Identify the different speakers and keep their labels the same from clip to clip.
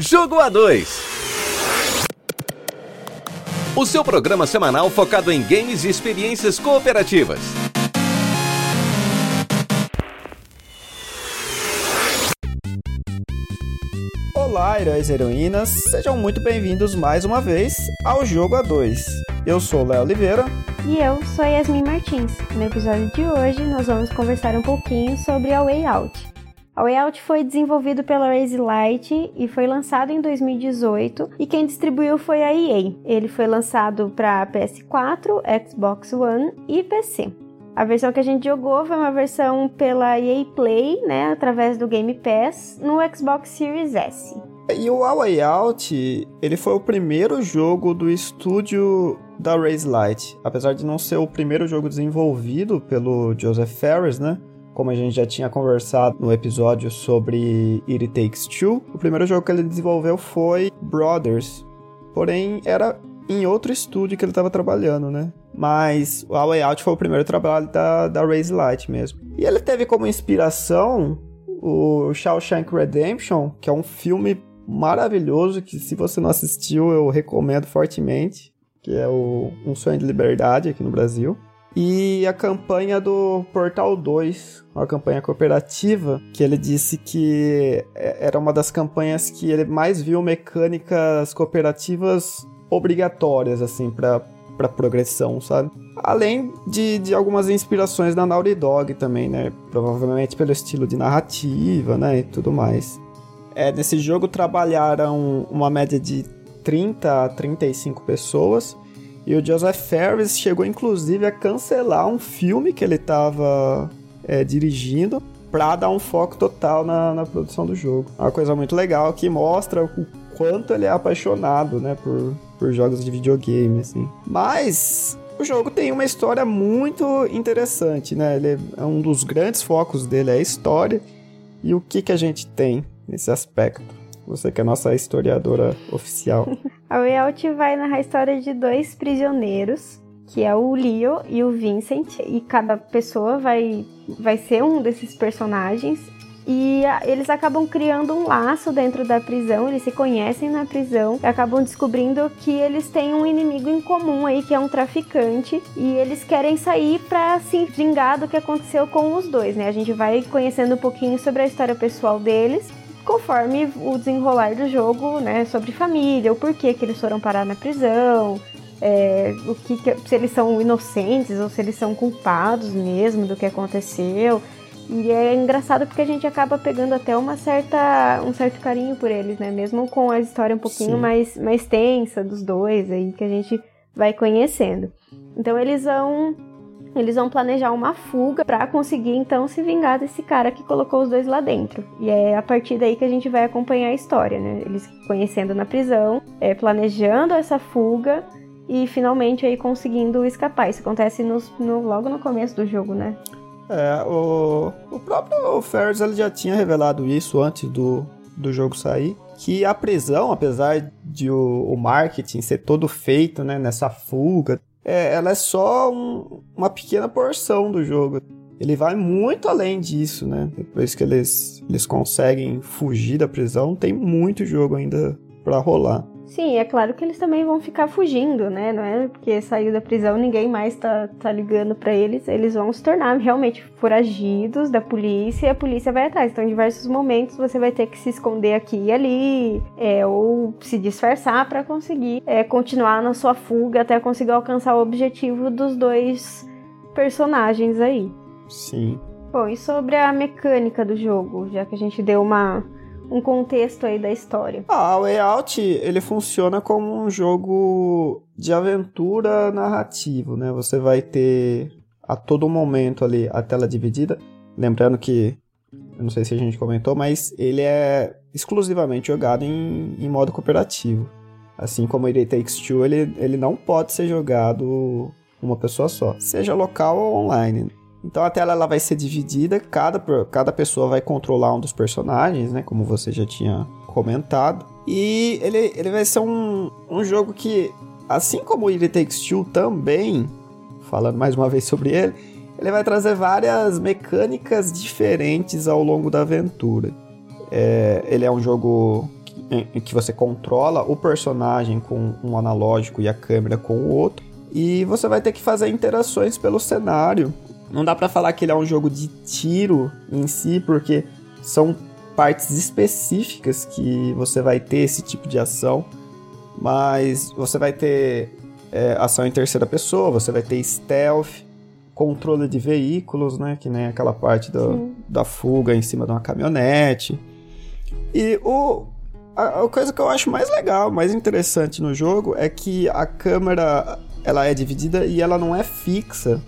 Speaker 1: Jogo A2. O seu programa semanal focado em games e experiências cooperativas.
Speaker 2: Olá, heróis e heroínas, sejam muito bem-vindos mais uma vez ao Jogo A2. Eu sou Léo Oliveira.
Speaker 3: E eu sou Yasmin Martins. No episódio de hoje, nós vamos conversar um pouquinho sobre a Way Out. A Way Out foi desenvolvido pela Raze Light e foi lançado em 2018 e quem distribuiu foi a EA. Ele foi lançado para PS4, Xbox One e PC. A versão que a gente jogou foi uma versão pela EA Play, né, através do Game Pass, no Xbox Series S.
Speaker 2: E o A Way Out, ele foi o primeiro jogo do estúdio da Raze Light. Apesar de não ser o primeiro jogo desenvolvido pelo Joseph Ferris, né? Como a gente já tinha conversado no episódio sobre It Takes Two, o primeiro jogo que ele desenvolveu foi Brothers. Porém, era em outro estúdio que ele estava trabalhando, né? Mas o Way Out foi o primeiro trabalho da, da Raze Light mesmo. E ele teve como inspiração o Shawshank Redemption, que é um filme maravilhoso que se você não assistiu eu recomendo fortemente, que é o Um Sonho de Liberdade aqui no Brasil e a campanha do Portal 2, uma campanha cooperativa, que ele disse que é, era uma das campanhas que ele mais viu mecânicas cooperativas obrigatórias, assim, para para progressão, sabe? Além de, de algumas inspirações da Naughty Dog também, né? Provavelmente pelo estilo de narrativa, né? E tudo mais. É, nesse jogo trabalharam uma média de 30 a 35 pessoas e o Joseph Ferris chegou inclusive a cancelar um filme que ele estava é, dirigindo para dar um foco total na, na, produção do jogo. É uma coisa muito legal que mostra o quanto ele é apaixonado, né, por, por jogos de videogame, assim. Mas o jogo tem uma história muito interessante, né? Ele é um dos grandes focos dele é a história. E o que que a gente tem nesse aspecto? Você que é a nossa historiadora oficial.
Speaker 3: a Way vai narrar a história de dois prisioneiros, que é o Leo e o Vincent, e cada pessoa vai, vai ser um desses personagens. E eles acabam criando um laço dentro da prisão, eles se conhecem na prisão acabam descobrindo que eles têm um inimigo em comum aí, que é um traficante, e eles querem sair para se vingar do que aconteceu com os dois, né? A gente vai conhecendo um pouquinho sobre a história pessoal deles conforme o desenrolar do jogo, né, sobre família, o porquê que eles foram parar na prisão, é, o que, que, se eles são inocentes ou se eles são culpados mesmo do que aconteceu. E é engraçado porque a gente acaba pegando até uma certa, um certo carinho por eles, né? Mesmo com a história um pouquinho mais, mais tensa dos dois aí que a gente vai conhecendo. Então eles vão eles vão planejar uma fuga para conseguir então se vingar desse cara que colocou os dois lá dentro. E é a partir daí que a gente vai acompanhar a história, né? Eles conhecendo na prisão, é, planejando essa fuga e finalmente aí conseguindo escapar. Isso acontece no, no, logo no começo do jogo, né?
Speaker 2: É, o, o próprio Ferris ele já tinha revelado isso antes do, do jogo sair. Que a prisão, apesar de o, o marketing ser todo feito né, nessa fuga, é, ela é só um, uma pequena porção do jogo. Ele vai muito além disso, né? Depois que eles, eles conseguem fugir da prisão, tem muito jogo ainda para rolar.
Speaker 3: Sim, é claro que eles também vão ficar fugindo, né? Não é porque saiu da prisão, ninguém mais tá, tá ligando para eles. Eles vão se tornar realmente foragidos da polícia e a polícia vai atrás. Então, em diversos momentos, você vai ter que se esconder aqui e ali, é, ou se disfarçar para conseguir é, continuar na sua fuga até conseguir alcançar o objetivo dos dois personagens aí.
Speaker 2: Sim.
Speaker 3: Bom, e sobre a mecânica do jogo, já que a gente deu uma um contexto aí da história.
Speaker 2: Ah, o Layout, ele funciona como um jogo de aventura narrativo, né? Você vai ter a todo momento ali a tela dividida. Lembrando que, eu não sei se a gente comentou, mas ele é exclusivamente jogado em, em modo cooperativo. Assim como It Takes Two, ele, ele não pode ser jogado uma pessoa só, seja local ou online. Então a tela ela vai ser dividida, cada, cada pessoa vai controlar um dos personagens, né? Como você já tinha comentado. E ele, ele vai ser um, um jogo que, assim como o It Takes Two também, falando mais uma vez sobre ele, ele vai trazer várias mecânicas diferentes ao longo da aventura. É, ele é um jogo em que você controla o personagem com um analógico e a câmera com o outro. E você vai ter que fazer interações pelo cenário. Não dá para falar que ele é um jogo de tiro em si, porque são partes específicas que você vai ter esse tipo de ação. Mas você vai ter é, ação em terceira pessoa, você vai ter stealth, controle de veículos, né? Que nem aquela parte do, da fuga em cima de uma caminhonete. E o, a, a, coisa que eu acho mais legal, mais interessante no jogo é que a câmera ela é dividida e ela não é fixa.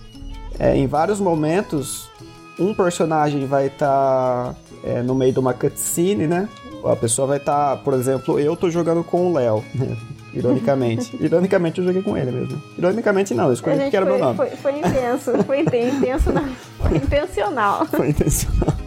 Speaker 2: É, em vários momentos, um personagem vai estar tá, é, no meio de uma cutscene, né? A pessoa vai estar, tá, por exemplo, eu tô jogando com o Léo. Né? Ironicamente. Ironicamente eu joguei com ele mesmo. Ironicamente não, eu escolhi porque era
Speaker 3: foi,
Speaker 2: meu nome.
Speaker 3: Foi, foi intenso, foi intenso, não. Foi intencional.
Speaker 2: Foi intencional.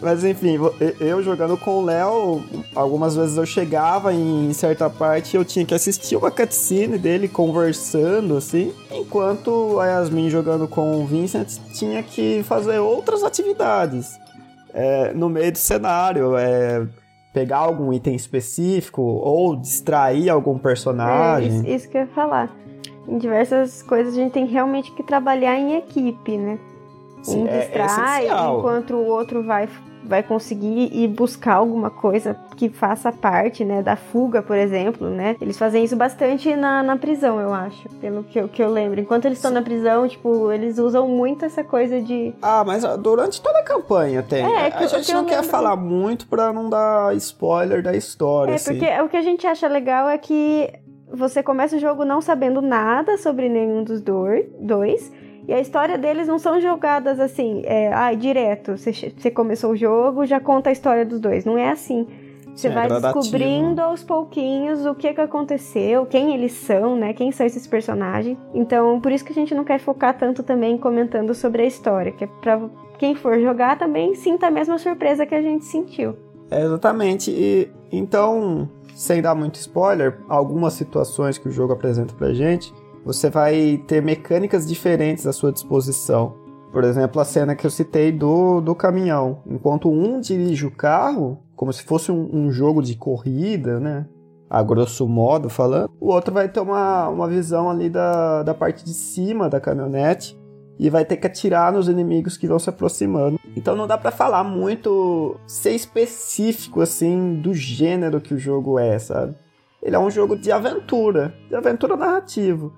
Speaker 2: Mas enfim, eu jogando com o Léo, algumas vezes eu chegava em certa parte eu tinha que assistir uma cutscene dele conversando, assim, enquanto a Yasmin jogando com o Vincent tinha que fazer outras atividades é, no meio do cenário. É, pegar algum item específico ou distrair algum personagem.
Speaker 3: É, isso, isso que eu ia falar. Em diversas coisas a gente tem realmente que trabalhar em equipe, né? Sim, um é, distrai é enquanto o outro vai vai conseguir ir buscar alguma coisa que faça parte, né, da fuga, por exemplo, né? Eles fazem isso bastante na, na prisão, eu acho, pelo que eu, que eu lembro. Enquanto eles estão na prisão, tipo, eles usam muito essa coisa de...
Speaker 2: Ah, mas durante toda a campanha tem. É, a gente não quer falar muito pra não dar spoiler da história,
Speaker 3: É,
Speaker 2: assim.
Speaker 3: porque o que a gente acha legal é que você começa o jogo não sabendo nada sobre nenhum dos dois e a história deles não são jogadas assim, é, ah, direto. Você, começou o jogo, já conta a história dos dois. Não é assim. Você Sim, vai é descobrindo aos pouquinhos o que, que aconteceu, quem eles são, né? Quem são esses personagens. Então, por isso que a gente não quer focar tanto também comentando sobre a história, que é pra quem for jogar também sinta a mesma surpresa que a gente sentiu.
Speaker 2: É, exatamente. E então, sem dar muito spoiler, algumas situações que o jogo apresenta pra gente você vai ter mecânicas diferentes à sua disposição. Por exemplo, a cena que eu citei do, do caminhão. Enquanto um dirige o carro, como se fosse um, um jogo de corrida, né? A grosso modo falando, o outro vai ter uma, uma visão ali da, da parte de cima da caminhonete e vai ter que atirar nos inimigos que vão se aproximando. Então não dá para falar muito, ser específico assim do gênero que o jogo é, sabe? Ele é um jogo de aventura, de aventura narrativo.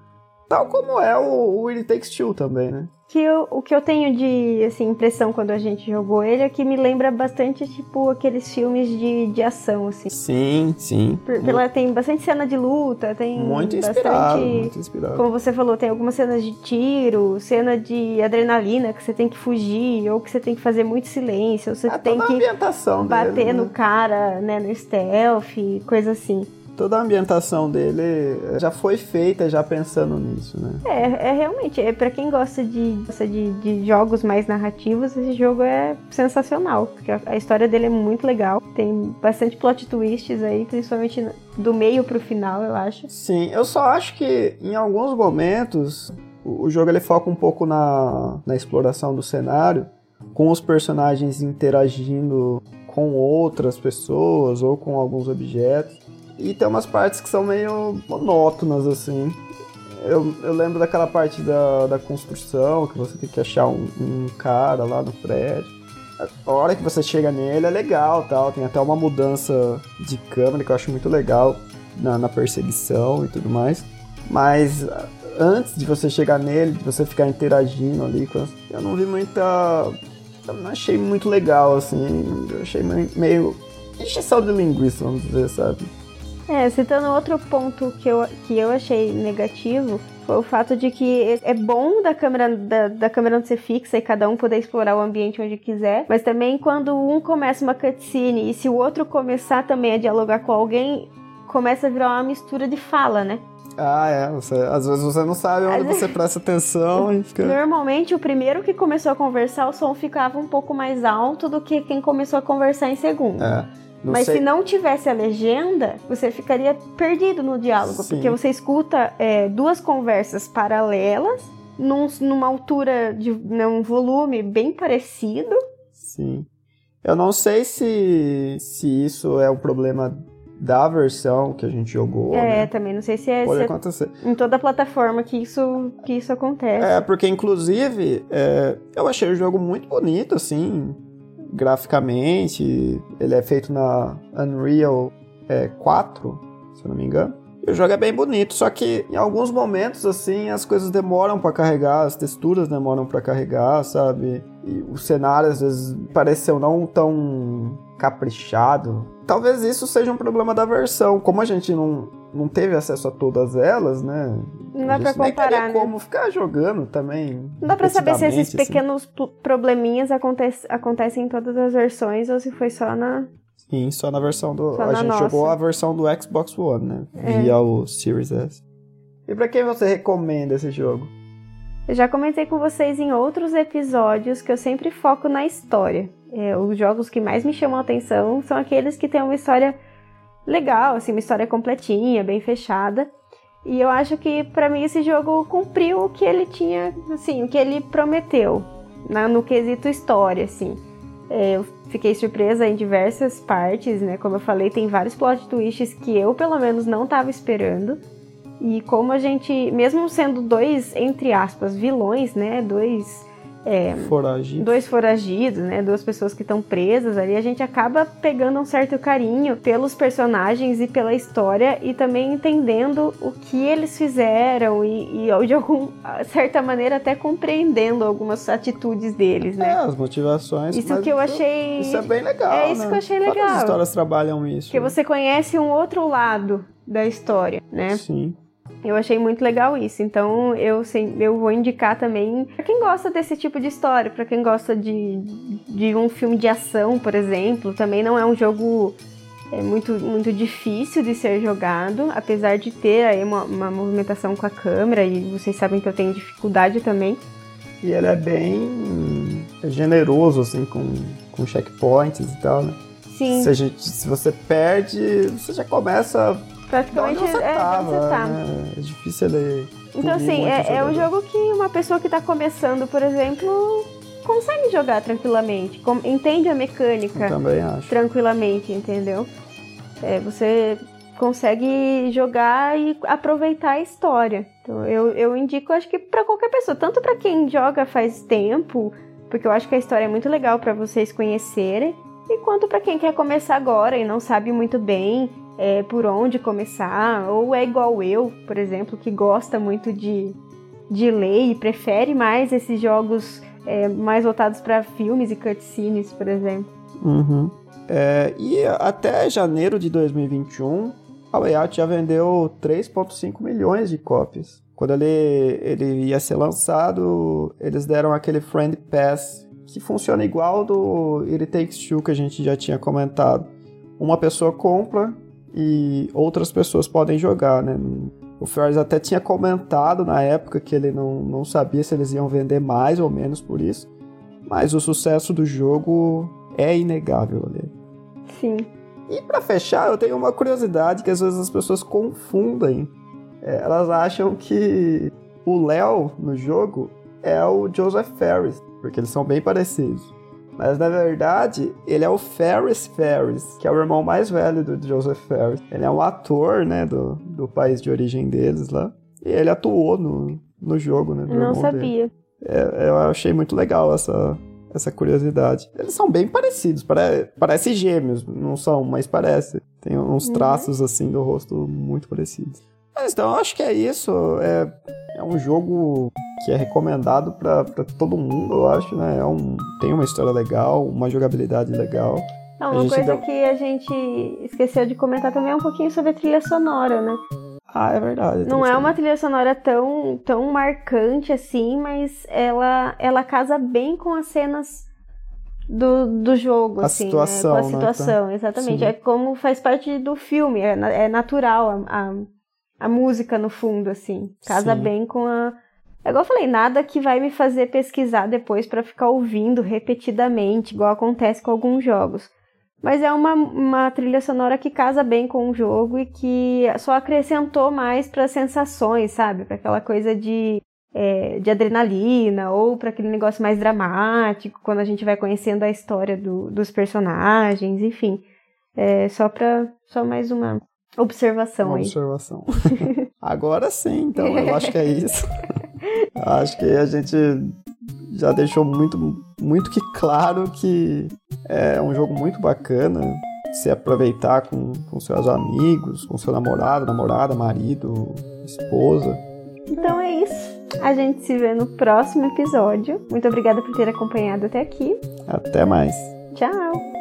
Speaker 2: Tal como é o, o It Takes Two também, né?
Speaker 3: Que eu, o que eu tenho de assim, impressão quando a gente jogou ele é que me lembra bastante, tipo, aqueles filmes de, de ação, assim.
Speaker 2: Sim, sim.
Speaker 3: Por, pela, tem bastante cena de luta, tem
Speaker 2: muito
Speaker 3: bastante.
Speaker 2: Inspirado, muito inspirado.
Speaker 3: Como você falou, tem algumas cenas de tiro, cena de adrenalina que você tem que fugir, ou que você tem que fazer muito silêncio, ou você
Speaker 2: é
Speaker 3: tem que
Speaker 2: bater
Speaker 3: dele, no né? cara, né, no stealth, coisa assim
Speaker 2: toda a ambientação dele já foi feita já pensando nisso, né?
Speaker 3: É, é realmente, é para quem gosta de, gosta de, de, jogos mais narrativos, esse jogo é sensacional, porque a, a, história dele é muito legal, tem bastante plot twists aí, principalmente do meio pro final, eu acho.
Speaker 2: Sim, eu só acho que em alguns momentos o, o jogo ele foca um pouco na, na exploração do cenário, com os personagens interagindo com outras pessoas ou com alguns objetos. E tem umas partes que são meio monótonas, assim. Eu, eu lembro daquela parte da, da construção, que você tem que achar um, um cara lá no prédio. A hora que você chega nele é legal tal, tem até uma mudança de câmera que eu acho muito legal na, na perseguição e tudo mais. Mas antes de você chegar nele, de você ficar interagindo ali, eu não vi muita. Eu não achei muito legal, assim. Eu achei meio. injeção de linguiça, vamos dizer, sabe?
Speaker 3: É, citando outro ponto que eu, que eu achei negativo, foi o fato de que é bom da câmera da, da câmera não ser fixa e cada um poder explorar o ambiente onde quiser, mas também quando um começa uma cutscene e se o outro começar também a dialogar com alguém, começa a virar uma mistura de fala, né?
Speaker 2: Ah, é. Você, às vezes você não sabe onde você presta atenção e fica.
Speaker 3: Normalmente, o primeiro que começou a conversar, o som ficava um pouco mais alto do que quem começou a conversar em segundo. É. Não Mas sei. se não tivesse a legenda, você ficaria perdido no diálogo, Sim. porque você escuta é, duas conversas paralelas num, numa altura de num volume bem parecido.
Speaker 2: Sim. Eu não sei se, se isso é um problema da versão que a gente jogou.
Speaker 3: É,
Speaker 2: né?
Speaker 3: também não sei se é,
Speaker 2: Pode
Speaker 3: se é
Speaker 2: acontecer.
Speaker 3: em toda plataforma que isso, que isso acontece.
Speaker 2: É, porque inclusive é, eu achei o jogo muito bonito, assim, graficamente. Ele é feito na Unreal é, 4, se eu não me engano. E o jogo é bem bonito, só que em alguns momentos, assim, as coisas demoram para carregar, as texturas demoram para carregar, sabe? E o cenário às vezes pareceu não tão caprichado. Talvez isso seja um problema da versão. Como a gente não, não teve acesso a todas elas, né?
Speaker 3: Não dá pra comparar, né?
Speaker 2: como ficar jogando também.
Speaker 3: Não dá pra saber se esses
Speaker 2: assim.
Speaker 3: pequenos probleminhas acontece, acontecem em todas as versões ou se foi só na.
Speaker 2: Sim, só na versão do.
Speaker 3: Só
Speaker 2: a gente
Speaker 3: nossa.
Speaker 2: jogou a versão do Xbox One, né?
Speaker 3: É.
Speaker 2: Via o Series S. E pra quem você recomenda esse jogo?
Speaker 3: Eu já comentei com vocês em outros episódios que eu sempre foco na história. É, os jogos que mais me chamam a atenção são aqueles que têm uma história legal, assim, uma história completinha, bem fechada. E eu acho que pra mim esse jogo cumpriu o que ele tinha, assim, o que ele prometeu na- no quesito história, assim. É, eu fiquei surpresa em diversas partes, né? Como eu falei, tem vários plot twists que eu pelo menos não estava esperando. E como a gente, mesmo sendo dois, entre aspas, vilões, né? Dois, é,
Speaker 2: Foragido.
Speaker 3: dois foragidos, né? Duas pessoas que estão presas ali, a gente acaba pegando um certo carinho pelos personagens e pela história e também entendendo o que eles fizeram e, e de alguma certa maneira até compreendendo algumas atitudes deles,
Speaker 2: É,
Speaker 3: né?
Speaker 2: as motivações.
Speaker 3: Isso que eu achei.
Speaker 2: Isso é bem legal.
Speaker 3: É isso
Speaker 2: né?
Speaker 3: que eu achei
Speaker 2: Várias
Speaker 3: legal.
Speaker 2: histórias trabalham isso.
Speaker 3: Porque você conhece um outro lado da história, né?
Speaker 2: Sim.
Speaker 3: Eu achei muito legal isso. Então eu, sim, eu vou indicar também pra quem gosta desse tipo de história, pra quem gosta de, de um filme de ação, por exemplo. Também não é um jogo é, muito, muito difícil de ser jogado, apesar de ter aí uma, uma movimentação com a câmera, e vocês sabem que eu tenho dificuldade também.
Speaker 2: E ele é bem generoso, assim, com, com checkpoints e tal, né?
Speaker 3: Sim,
Speaker 2: Se, a gente- se você perde, você já começa da onde
Speaker 3: praticamente
Speaker 2: você
Speaker 3: é
Speaker 2: tava,
Speaker 3: onde você tá.
Speaker 2: né? É difícil ele...
Speaker 3: Então, assim, é, é um jogo que uma pessoa que tá começando, por exemplo, consegue jogar tranquilamente, entende a mecânica.
Speaker 2: Eu também acho.
Speaker 3: tranquilamente, entendeu? É, você consegue jogar e aproveitar a história. Então eu, eu indico, acho que pra qualquer pessoa, tanto pra quem joga faz tempo, porque eu acho que a história é muito legal pra vocês conhecerem, e quanto pra quem quer começar agora e não sabe muito bem é, por onde começar, ou é igual eu, por exemplo, que gosta muito de, de ler e prefere mais esses jogos é, mais voltados pra filmes e cutscenes, por exemplo.
Speaker 2: Uhum. É, e até janeiro de 2021, a Layout já vendeu 3,5 milhões de cópias. Quando ele, ele ia ser lançado, eles deram aquele Friend Pass, que funciona igual do It Takes Two que a gente já tinha comentado. Uma pessoa compra e outras pessoas podem jogar, né? O Ferris até tinha comentado na época que ele não, não sabia se eles iam vender mais ou menos por isso. Mas o sucesso do jogo é inegável ali.
Speaker 3: Sim.
Speaker 2: E pra fechar, eu tenho uma curiosidade que às vezes as pessoas confundem. É, elas acham que o Léo no jogo é o Joseph Ferris, porque eles são bem parecidos. Mas na verdade, ele é o Ferris Ferris, que é o irmão mais velho do Joseph Ferris. Ele é um ator, né, do, do país de origem deles lá. E ele atuou no, no jogo, né?
Speaker 3: Não sabia.
Speaker 2: É, eu achei muito legal essa, essa curiosidade. Eles são bem parecidos, pare, parece gêmeos, não são, mas parece. Tem uns
Speaker 3: Uhum.
Speaker 2: traços assim do rosto muito parecidos. Mas então, eu acho que é isso. É, é um jogo que é recomendado pra pra todo mundo, eu acho, né? É um, tem uma história legal, uma jogabilidade legal.
Speaker 3: Não,
Speaker 2: A
Speaker 3: uma coisa
Speaker 2: deu-
Speaker 3: que a gente esqueceu de comentar também é um pouquinho sobre a trilha sonora, né?
Speaker 2: Ah, é verdade.
Speaker 3: Não é uma trilha sonora tão, tão marcante assim, mas ela, ela casa bem com as cenas do, do jogo,
Speaker 2: A
Speaker 3: assim, né?
Speaker 2: situação,
Speaker 3: Com a
Speaker 2: né?
Speaker 3: situação, exatamente.
Speaker 2: Sim.
Speaker 3: É como faz parte do filme, é, é natural a, a, a música no fundo, assim. Casa
Speaker 2: Sim.
Speaker 3: bem com a. É igual eu falei, nada que vai me fazer pesquisar depois pra ficar ouvindo repetidamente, igual acontece com alguns jogos. Mas é uma, uma trilha sonora que casa bem com o jogo e que só acrescentou mais para sensações, sabe? Para aquela coisa de, é, de adrenalina ou para aquele negócio mais dramático, quando a gente vai conhecendo a história do- dos personagens, enfim. É só pra. Só mais uma observação
Speaker 2: uma
Speaker 3: aí.
Speaker 2: Observação. Agora sim, então, eu acho que é isso. acho que a gente já deixou muito, muito que claro que é um jogo muito bacana se aproveitar com, com seus amigos, com seu namorado, namorada, marido, esposa.
Speaker 3: Então é isso. A gente se vê no próximo episódio. Muito obrigada por ter acompanhado até aqui.
Speaker 2: Até mais.
Speaker 3: Tchau!